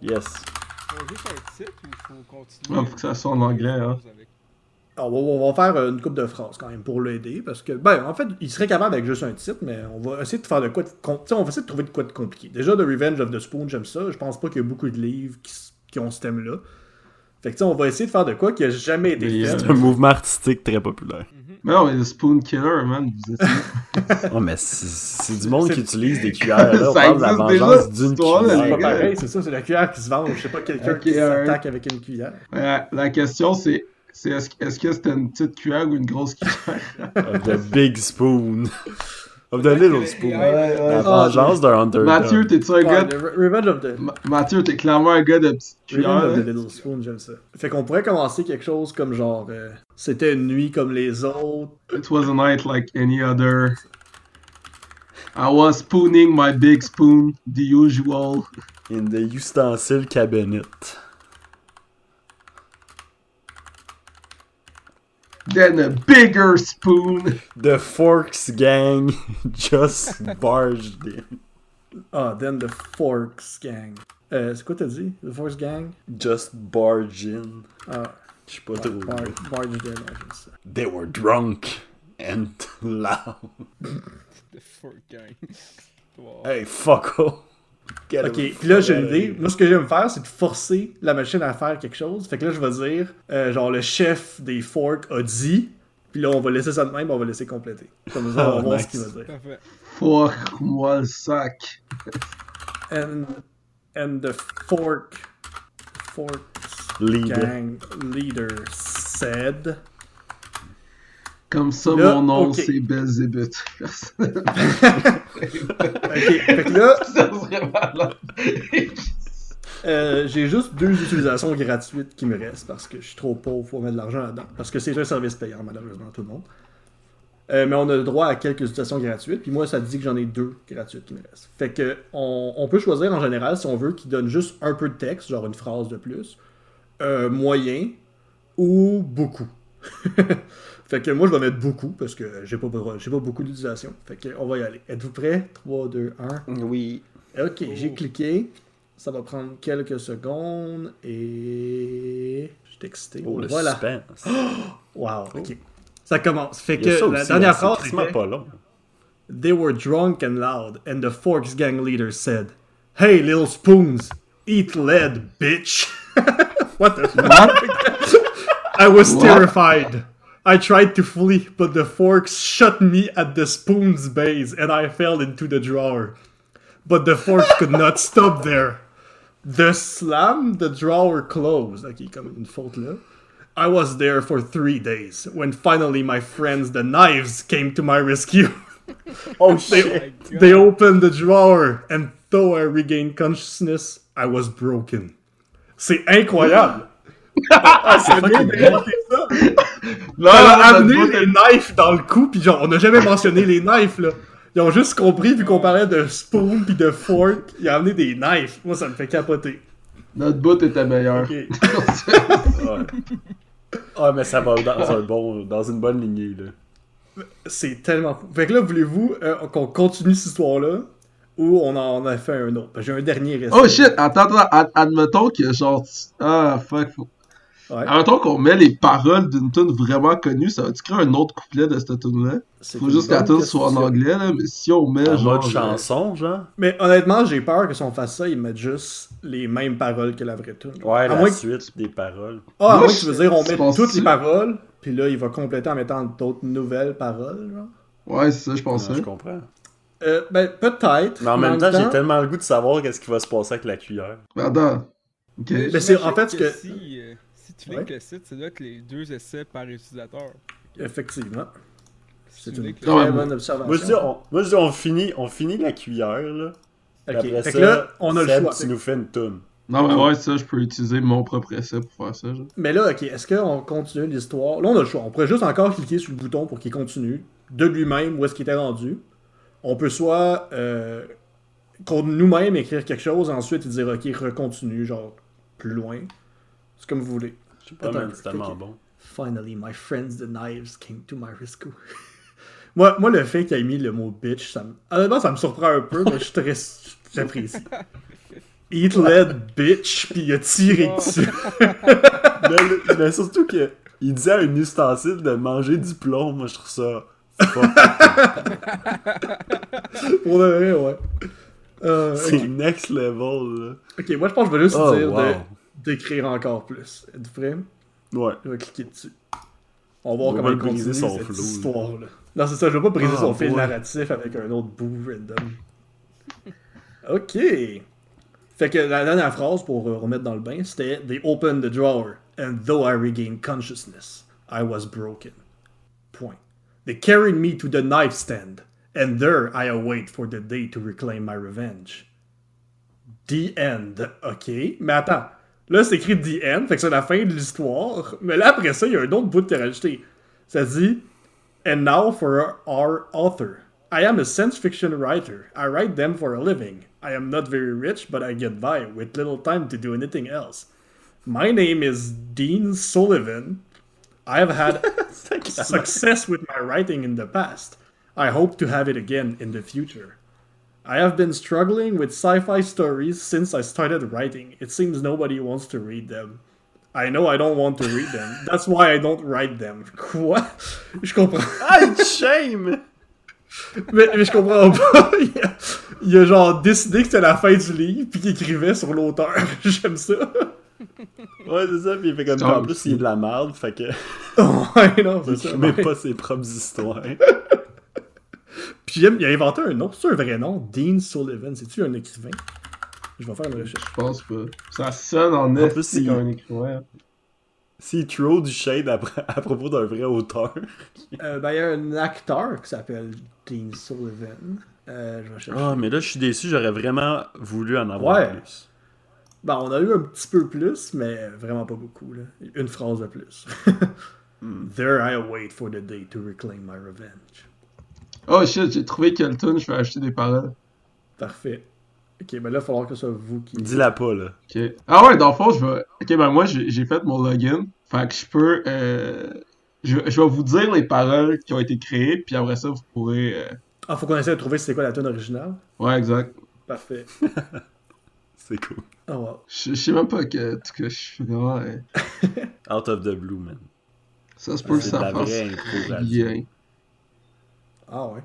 Yes. Faut juste un titre ou faut continuer? Ouais, faut que ça soit en anglais, hein. Avec- on va, on va faire une coupe de phrases quand même pour l'aider, parce que, ben, en fait, il serait capable avec juste un titre, mais on va essayer de faire de quoi de com- tu sais, on va essayer de trouver de quoi de compliqué. Déjà, The Revenge of the Spoon, j'aime ça. Je pense pas qu'il y a beaucoup de livres qui, ont ce thème-là. Fait que, tu sais, on va essayer de faire de quoi qui a jamais été Mais fait. C'est un mouvement artistique très populaire. Mais non, mais le Spoon Killer, man, vous êtes... Oh, mais c'est du monde qui utilise des cuillères. Là, on Ça parle de la vengeance d'une histoire-là, C'est cuillère. pas pareil, c'est ça, c'est la cuillère qui se venge. Je sais pas, quelqu'un qui s'attaque avec une cuillère. Ouais, la question, c'est... c'est est-ce est-ce que c'était une petite cuillère ou une grosse cuillère? Of the big spoon. Of the little spoon. Ouais, La Ah, vengeance d'un underdog. Mathieu, t'es-tu un Ouais, gars... Re- Revenge of the... Ma- Mathieu, t'es clairement un gars de petite cuillère. Revenge of the. Little Spoon, j'aime ça. Fait qu'on pourrait commencer quelque chose comme genre... euh, C'était une nuit comme les autres. It was a night like any other. I was spooning my big spoon, the usual. In the ustensile cabinet. Then a bigger spoon. The Forks gang just barged in. Ah, then the Forks Gang. Euh, c'est quoi t'as dit? The Forks Gang? Just barged in. Ah, Je sais pas trop. Bar Barge in, ouais, j'aime. They were drunk and loud. The Fork Gang. Wow. Hey, fuck off. Get Ok, puis là j'ai une idée. Moi ce que j'aime faire, c'est de forcer la machine à faire quelque chose. Fait que là je vais dire, euh, genre le chef des Forks a dit, puis là on va laisser ça de même, on va laisser compléter. Comme ça, on va Oh, voir nice. ce qu'il va dire. Parfait. Fuck-moi le sac. And, and the Fork, Forks Lead. Gang leader said. Comme ça, Là, mon nom, c'est Belzébuth. Ok, fait que là, ça serait malade. Euh, j'ai juste deux utilisations gratuites qui me restent parce que je suis trop pauvre pour mettre de l'argent là-dedans. Parce que c'est un service payant, malheureusement, tout le monde. Euh, mais on a le droit à quelques utilisations gratuites. Puis moi, ça dit que j'en ai deux gratuites qui me restent. Fait que on, on peut choisir en général si on veut qu'il donne juste un peu de texte, genre une phrase de plus, euh, moyen ou beaucoup. fait que moi, je vais mettre beaucoup parce que j'ai pas, j'ai pas beaucoup d'utilisation. Fait que on va y aller. Êtes-vous prêts? 3, 2, 1. Oui. Ok, j'ai cliqué. Ça va prendre quelques secondes et. Je suis excité. Oh, le voilà. suspense. Wow, ok. Ça commence. Fait que ça la aussi, dernière hein, c'est phrase était, pas long. They were drunk and loud, and the Forks gang leader said, Hey, little spoons, eat lead, bitch. what the fuck? I was What? terrified. I tried to flee, but the Forks shot me at the spoon's base, and I fell into the drawer. But the Forks could not stop there. The slam the drawer closed. Ok, comme une faute là. I was there for three days when finally my friends, the knives, came to my rescue. Oh They, shit! they opened the drawer, and though I regained consciousness, I was broken. C'est incroyable! Ah, c'est inventé ça! Ça a amené les knives dans le coup, pis genre, on n'a jamais mentionné les knives, là. Ils ont juste compris, vu qu'on parlait de spoon pis de fork, ils ont amené des knives. Moi, ça me fait capoter. Notre bout était meilleur. Ok. Ouais. Ah, mais ça va dans, un bon, dans une bonne lignée, là. C'est tellement fou. Fait que là, voulez-vous euh, qu'on continue cette histoire-là, ou on en a fait un autre? J'ai un dernier récit. Oh shit, attends, attends, ad- admettons que genre. Ah fuck. faut- Ouais. Admettons qu'on met les paroles d'une tune vraiment connue, ça va-tu créer un autre couplet de cette tune là C'est Faut juste que la tune soit en anglais, là, mais si on met En genre. mode euh, chanson, genre. Mais honnêtement, j'ai peur que si on fasse ça, ils mettent juste les mêmes paroles que la vraie tune. Ouais, à la moins que... suite des paroles. Ah, à Moi, je- tu veux dire on met toutes les paroles, puis là, il va compléter en mettant d'autres nouvelles paroles, genre. Ouais, c'est ça, je Ouais, pensais. je comprends. Euh, ben, peut-être. Mais en même temps, j'ai tellement le goût de savoir qu'est-ce qui va se passer avec la cuillère. Mais attends. Ok. Mais c'est- en fait, ce que- Si, euh, tu Ouais. le site, c'est là que les deux essais par utilisateur. Effectivement. C'est une très bonne observation. Moi, je dis, on, moi, je dis, on finit, on finit la cuillère, là. Ok, Après fait ça, que là, on a le choix. tu nous fais une toune. Non, mais ouais, ça, je peux utiliser mon propre essai pour faire ça. genre. Mais là, ok, est-ce qu'on continue l'histoire? Là, on a le choix. On pourrait juste encore cliquer sur le bouton pour qu'il continue de lui-même où est-ce qu'il était rendu. On peut soit euh, nous-mêmes écrire quelque chose, ensuite dire ok, recontinue, genre plus loin. C'est comme vous voulez. Je sais pas, Attends, man, c'est tellement bon. Finally, my friends the knives came to my rescue. moi, moi, le fait qu'il ait mis le mot bitch, ça me... honnêtement, ça me surprend un peu, mais je suis très... J'apprécie. Eat lead, bitch, puis il a tiré dessus. mais, surtout que il disait à un ustensile de manger du plomb, moi je trouve ça. fuck. Pour de vrai, ouais. Euh, c'est next level, là. Ok, moi je pense que je vais juste Oh, dire wow. de- d'écrire encore plus. Êtes-vous prêts? Ouais. Je vais cliquer dessus. On va voir On comment il continue son cette flow, là. Non, c'est ça, je vais pas briser Ah, son fil narratif avec un autre bout random. Ok. Fait que la dernière phrase pour euh, remettre dans le bain, c'était They opened the drawer, and though I regained consciousness, I was broken. Point. They carried me to the knife stand, and there I await for the day to reclaim my revenge. The end. Ok. Mais attends. Là, c'est écrit The End, fait que c'est la fin de l'histoire. Mais là, après ça, il y a un autre bout qui est rajouté. Ça dit And now for our author. I am a science fiction writer. I write them for a living. I am not very rich, but I get by with little time to do anything else. My name is Dean Sullivan. I have had success with my writing in the past. I hope to have it again in the future. I have been struggling with sci fi stories since I started writing. It seems nobody wants to read them. I know I don't want to read them. That's why I don't write them. Quoi? Je comprends. Ah, shame! Mais, mais je comprends pas. Il a, il a genre décidé que c'était la fin du livre puis qu'il écrivait sur l'auteur. J'aime ça. Ouais, c'est ça, pis il fait comme en un- plus, il est de la merde, fait que. ouais, non, c'est Il ça. même ouais. pas ses propres histoires. Puis il a inventé un nom. C'est un vrai nom? Dean Sullivan. C'est-tu un écrivain? Je vais faire une recherche. Je pense pas. Ça sonne en plus, esti il- comme un écrivain. S'il throw du shade à, à propos d'un vrai auteur. Euh, ben, il y a un acteur qui s'appelle Dean Sullivan. Euh, je vais chercher. Ah, mais là, je suis déçu, j'aurais vraiment voulu en avoir Ouais. plus. Ben, on a eu un petit peu plus, mais vraiment pas beaucoup. Là. Une phrase de plus. There I await for the day to reclaim my revenge. Oh shit, j'ai trouvé quelle tune je vais acheter des paroles. Parfait. Ok, ben là, il va falloir que ce soit vous qui. Dis-la pas, là. Ok. Ah ouais, dans le fond, je vais. Ok, ben moi, j'ai fait mon login. Fait que je peux. Euh... Je, je vais vous dire les paroles qui ont été créées, puis après ça, vous pourrez. euh, Ah, faut qu'on essaie de trouver c'est quoi la tune originale. Ouais, exact. Parfait. C'est cool. Oh, wow. Je je sais même pas que, en tout cas, je suis vraiment. euh, Out of the blue, man. Ça se peut que ça la vraie fasse bien. Ah ouais.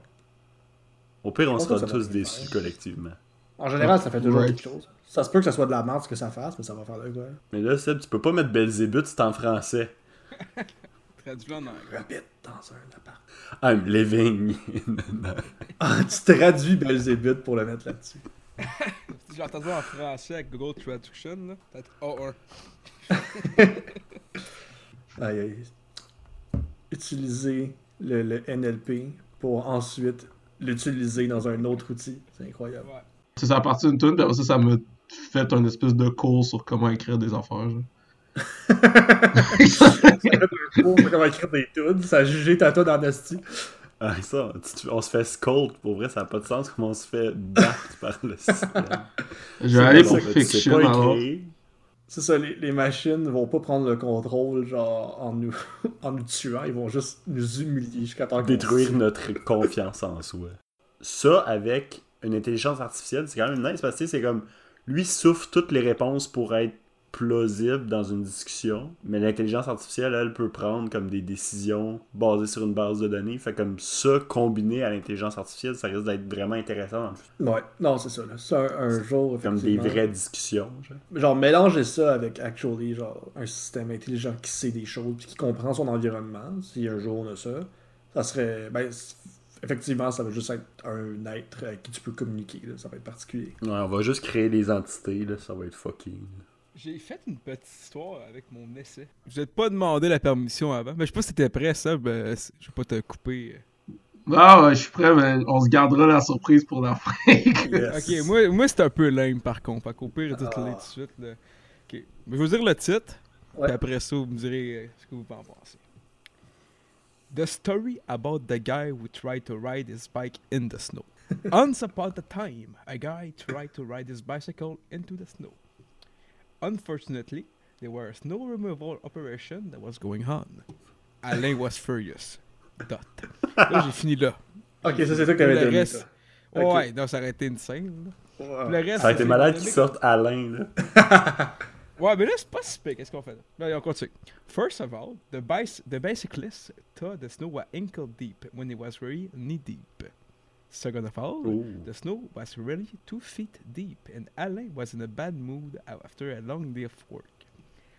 Au pire, on sera tous déçus pareil. collectivement. En général, ça fait toujours Ouais. quelque chose. Ça se peut que ça soit de la merde ce que ça fasse, mais ça va faire de quoi. Mais là, Seb, tu peux pas mettre Belzébuth, c'est en français. Traduit en anglais. Rabbit dans un appart. I'm living Ah, tu traduis Belzébuth pour le mettre là-dessus. J'ai entendu en français avec Google Traduction, là, peut-être A1. Aïe, aïe. Utiliser le, le NLP pour ensuite l'utiliser dans un autre outil. C'est incroyable. Ouais. C'est ça a parti d'une tune, puis après ça, ça m'a fait un espèce de cours sur comment écrire des affaires. genre. Pour comment écrire des tunes, ça a jugé ta tune en esti. Ah, ça, on se fait scold. Pour vrai, ça n'a pas de sens comment on se fait battre par le système. Je vais aller pour ça Tu sais Fiction pas alors. écrire. C'est ça, les, les machines vont pas prendre le contrôle genre en nous, en nous tuant, ils vont juste nous humilier jusqu'à temps détruire notre confiance en soi. Ça, avec une intelligence artificielle, c'est quand même nice parce que c'est comme lui souffle toutes les réponses pour être plausible dans une discussion, mais l'intelligence artificielle, elle peut prendre comme des décisions basées sur une base de données. Fait comme ça, combiné à l'intelligence artificielle, ça risque d'être vraiment intéressant. dans le futur. Ouais, non, c'est ça. C'est un, un jour, Comme des vraies discussions. genre. Genre, mélanger ça avec, actually, genre, un système intelligent qui sait des choses puis qui comprend son environnement. Si un jour on a ça, ça serait. Ben, effectivement, ça va juste être un être avec qui tu peux communiquer. là. Ça va être particulier. Ouais, on va juste créer des entités, là, ça va être fucking. J'ai fait une petite histoire avec mon essai. Je vais pas demandé la permission avant, mais je sais pas si t'étais prêt, ça. Ben, c- je vais pas te couper. Ah ouais, je suis prêt, mais on se gardera la surprise pour la fin. Yes. Ok, moi, moi c'est un peu lame par contre. Fait qu'au pire, dites-le Ah. tout de suite. Là. Ok. Mais je vais vous dire le titre. Ouais. Puis après ça, vous me direz euh, ce que vous en pensez. The story about the guy who tried to ride his bike in the snow. Once upon a time, a guy tried to ride his bicycle into the snow. Unfortunately, there was a snow removal operation that was going on. Alain was furious. Dot. Là, j'ai fini là. Ok, ça c'est ça que t'avais donné. reste- toi. Ok. Ouais, non, ça aurait été une scène. Ouais. Le reste, Ça a été malade qu'ils sortent Alain, là. Ouais, mais là, c'est pas si pire. Qu'est-ce qu'on fait là? Ben, on continue. First of all, the bicyclist thought the snow was ankle deep when it was really knee deep. Second of all, Ooh. the snow was really two feet deep, and Alain was in a bad mood after a long day of work.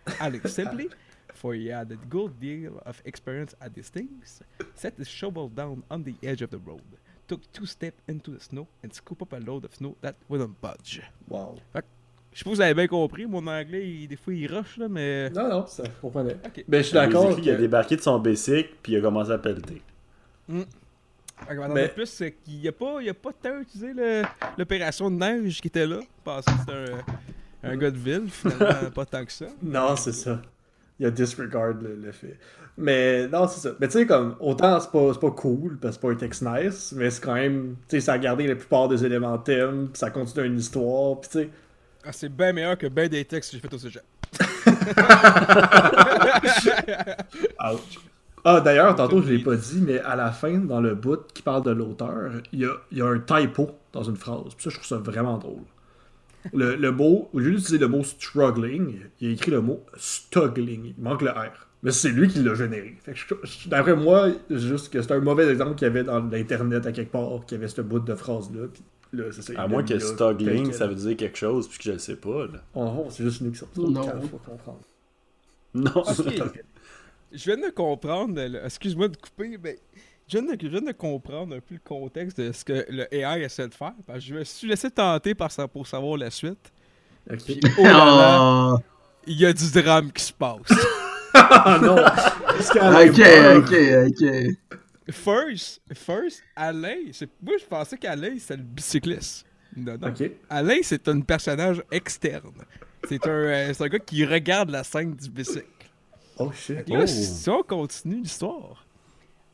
Alex simply, for he had a good deal of experience at these things, set his shovel down on the edge of the road, took two steps into the snow, and scooped up a load of snow that wouldn't budge. Wow. Je sais pas si vous avez bien compris, mon anglais, il- des fois il rush là, mais. Non, non, ça, je comprenais. Ok. Ben, je suis d'accord. Il a débarqué de son bicycle, puis il a commencé à pelleter. Ok, mais plus, c'est qu'il a pas, il a pas tant utilisé l'opération de neige qui était là. Parce que c'était un, un gars de ville, finalement, pas tant que ça. Non, c'est ça. Il a disregard le, le fait. Mais non, c'est ça. Mais tu sais, comme, autant c'est pas, pas cool, parce que c'est pas un texte nice, mais c'est quand même, tu sais, ça a gardé la plupart des éléments de thème, puis ça continue une histoire, puis tu sais. Ah, c'est bien meilleur que ben des textes que j'ai fait au sujet. Ouch. Ah, d'ailleurs, tantôt, je l'ai pas dit, mais à la fin, dans le bout qui parle de l'auteur, il y a, il y a un typo dans une phrase. Puis ça, je trouve ça vraiment drôle. Le, le mot, au lieu d'utiliser le mot struggling, il a écrit le mot stuggling. Il manque le R. Mais c'est lui qui l'a généré. Fait que je- je- D'après moi, c'est juste que c'est un mauvais exemple qu'il y avait dans l'Internet à quelque part, qu'il y avait ce bout de phrase-là. Là, ça, À moins que quel. ça veut dire quelque chose, puis que je le sais pas, là. Oh, c'est juste nous qui sommes Non. faut comprendre. Non, Ok. Je viens de comprendre, excuse-moi de couper, mais je viens, de, je viens de comprendre un peu le contexte de ce que le AI essaie de faire. Parce que je me suis laissé tenter par ça pour savoir la suite. Ok. Oh là là, Oh. il y a du drame qui se passe. Ah non! Ok, ok, ok. First, first, Alain, c'est, moi je pensais qu'Alain c'est le bicycliste. Non, non. Ok. Alain c'est un personnage externe. C'est un, euh, c'est un gars qui regarde la scène du bicycle. Oh shit. Là, Oh. si on continue l'histoire.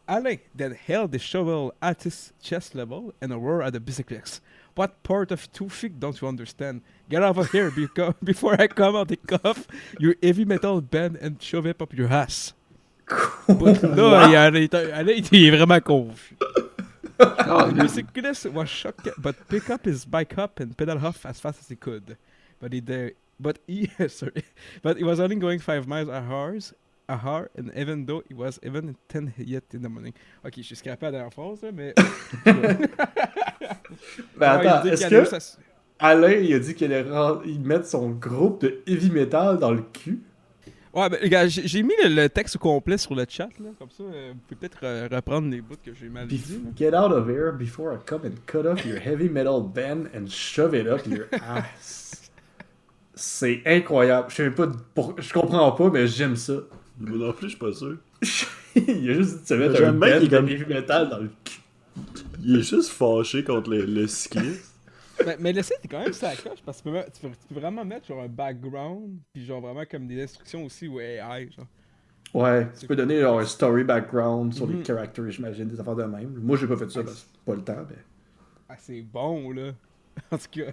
Alain then held the shovel at his chest level and roared at the bicyclist. What part of two feet don't you understand? Get out of here beco- before I come out the cuff your heavy metal band and shove it up your ass. But là, il, Alain, est- Alain, il est vraiment confus. Oh, The bicyclist was shocked but picked up his bike up and pedaled off as fast as he could. but he did, but he sorry, but he was only going five miles a hour, a hour, and even though it was even 10 yet in the morning. Ok, je suis scrappé à la dernière phrase, là, mais. Ben attends, est-ce allait que Alain, il a dit qu'il allait mettre son groupe de heavy metal dans le cul? Ouais, ben, les gars, j'ai mis le, le texte complet sur le chat, là. Comme ça, euh, vous pouvez peut-être euh, reprendre les bouts que j'ai mal dit. Là. Get out of here before I come and cut off your heavy metal band and shove it up your ass. C'est incroyable. Je sais pas pour... je comprends pas, mais j'aime ça. Moi non plus, je suis pas sûr. il a juste dit de se mettre un est de comme- heavy metal dans le cul. Il est juste fâché contre le, le cycliste. mais, mais le site est quand même sacoche parce que tu peux, mettre- tu peux- tu peux vraiment mettre genre un background, puis genre vraiment comme des instructions aussi ou AI, genre. Ouais, tu peux donner genre, un story background sur les Mhm. characters, j'imagine, des affaires de même. Moi, j'ai pas fait ça parce que pas le temps, mais. Ah, c'est bon, là. En tout cas.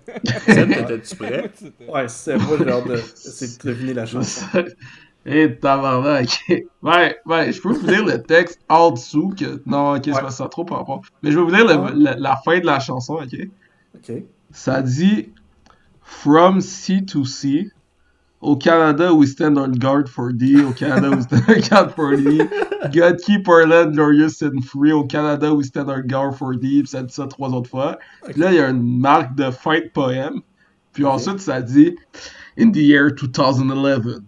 Seb, t'étais-tu prêt? Ouais, c'est moi, j'ai hâte de de deviner la chanson. Et tabarnak. Ouais, ouais, je peux vous lire le texte en dessous. Que... Non, ok, c'est Ouais. ça trop par rapport. Mais je vais vous le- la, la fin de la chanson, ok? Ok. Ça dit From sea to sea. Au Canada, we stand on guard for thee. Au Canada, we stand on guard for thee. God keep our land glorious and free. Au Canada, we stand on guard for thee. Puis ça dit ça trois autres fois. Puis là, il y a une marque de fin de poème. Puis ensuite, ça dit In the year 2011,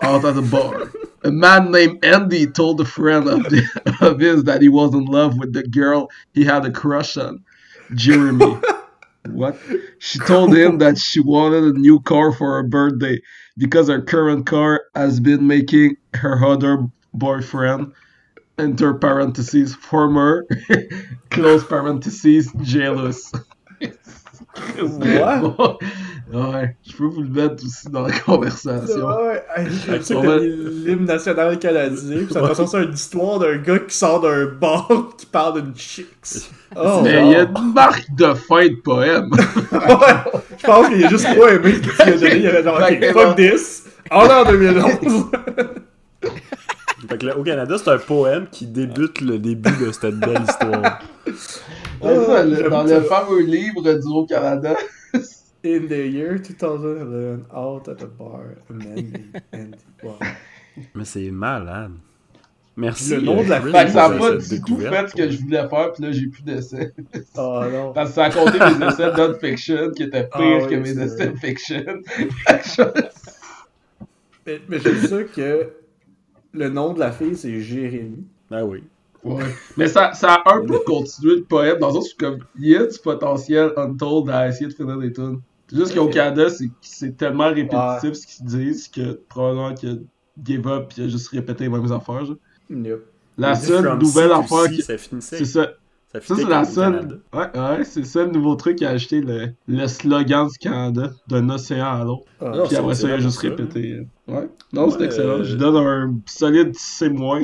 out at a bar, a man named Andy told a friend of, the, of his that he was in love with the girl he had a crush on, Jeremy. What? She told him that she wanted a new car for her birthday because her current car has been making her other boyfriend, enter parentheses, former, close parentheses, jealous. What? ouais, je peux vous le mettre aussi dans la conversation. Ouais, ça On que l'hymne national canadien, pis ça ressemble à une histoire d'un gars qui sort d'un bar qui parle d'une chicks. Oh, Mais il y a une marque de fin de poème. Ouais, je pense qu'il a juste pas aimé ce lui as donné. Il avait genre, ok, fuck this. En l'an 2011. Fait que là, au Canada, c'est un poème qui débute le début de cette belle histoire. C'est ça, le- j'aime dans le fameux livre du Haut-Canada. In the year 2011, out at a bar, a man named Andy. Wow. Mais c'est malade. Merci. Le nom de la Fait que ça a pour pas du tout fait ce que je voulais faire, pis là j'ai plus d'essais. Oh non. Parce que ça a compté mes essais de non-fiction qui étaient pires Ah oui, que mes essais vrai. de fiction. Mais, mais j'aime ça que le nom de la fille, c'est Jérémy. Ah oui. Ouais. Mais ça, ça a un peu continué de poème, dans le sens où comme, il y a du potentiel untold à essayer de finir des tunes. C'est juste qu'au Canada, c'est c'est tellement répétitif ce qu'ils disent que probablement que give up a juste répété les mêmes affaires. Nope. La seule nouvelle affaire qui. C'est ça. Ça, Ça, c'est la seule. Ouais, ouais, c'est ça le nouveau truc qu'il a acheté, le, le slogan du Canada, d'un océan à l'autre. Ah, Puis c'est après ça, il a juste répété. Ouais. Non, c'est excellent. euh, Je donne un solide C-. Moi,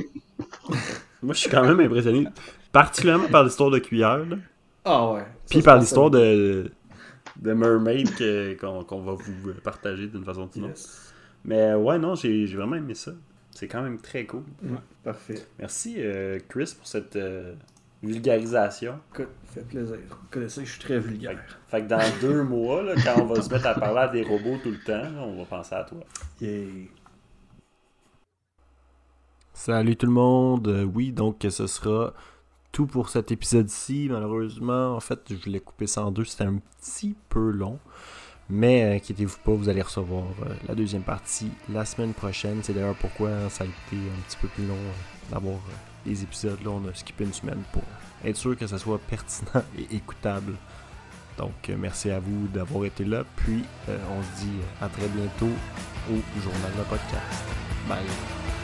je suis quand même impressionné. Particulièrement par l'histoire de cuillère. là. Ah ouais. Ça, Puis c'est par l'histoire ça. de, de Mermaid qu'on va vous partager d'une façon ou d'une autre. Yes. Mais ouais, non, j'ai vraiment aimé ça. C'est quand même très cool. Ouais, Parfait. Merci, euh, Chris, pour cette euh, vulgarisation. Écoute, ça fait plaisir. Vous connaissez, je suis très vulgaire. Fait que dans deux mois, là, quand on va se mettre à parler à des robots tout le temps, là, on va penser à toi. Yay. Salut tout le monde. Euh, oui, donc ce sera tout pour cet épisode-ci. Malheureusement, en fait, je voulais couper ça en deux. C'était un petit peu long. Mais euh, inquiétez-vous pas, vous allez recevoir euh, la deuxième partie la semaine prochaine. C'est d'ailleurs pourquoi ça a été un petit peu plus long euh, d'avoir les épisodes. Là, on a skippé une semaine pour être sûr que ça soit pertinent et écoutable. Donc, merci à vous d'avoir été là. Puis, on se dit à très bientôt au Journal de podcast. Bye.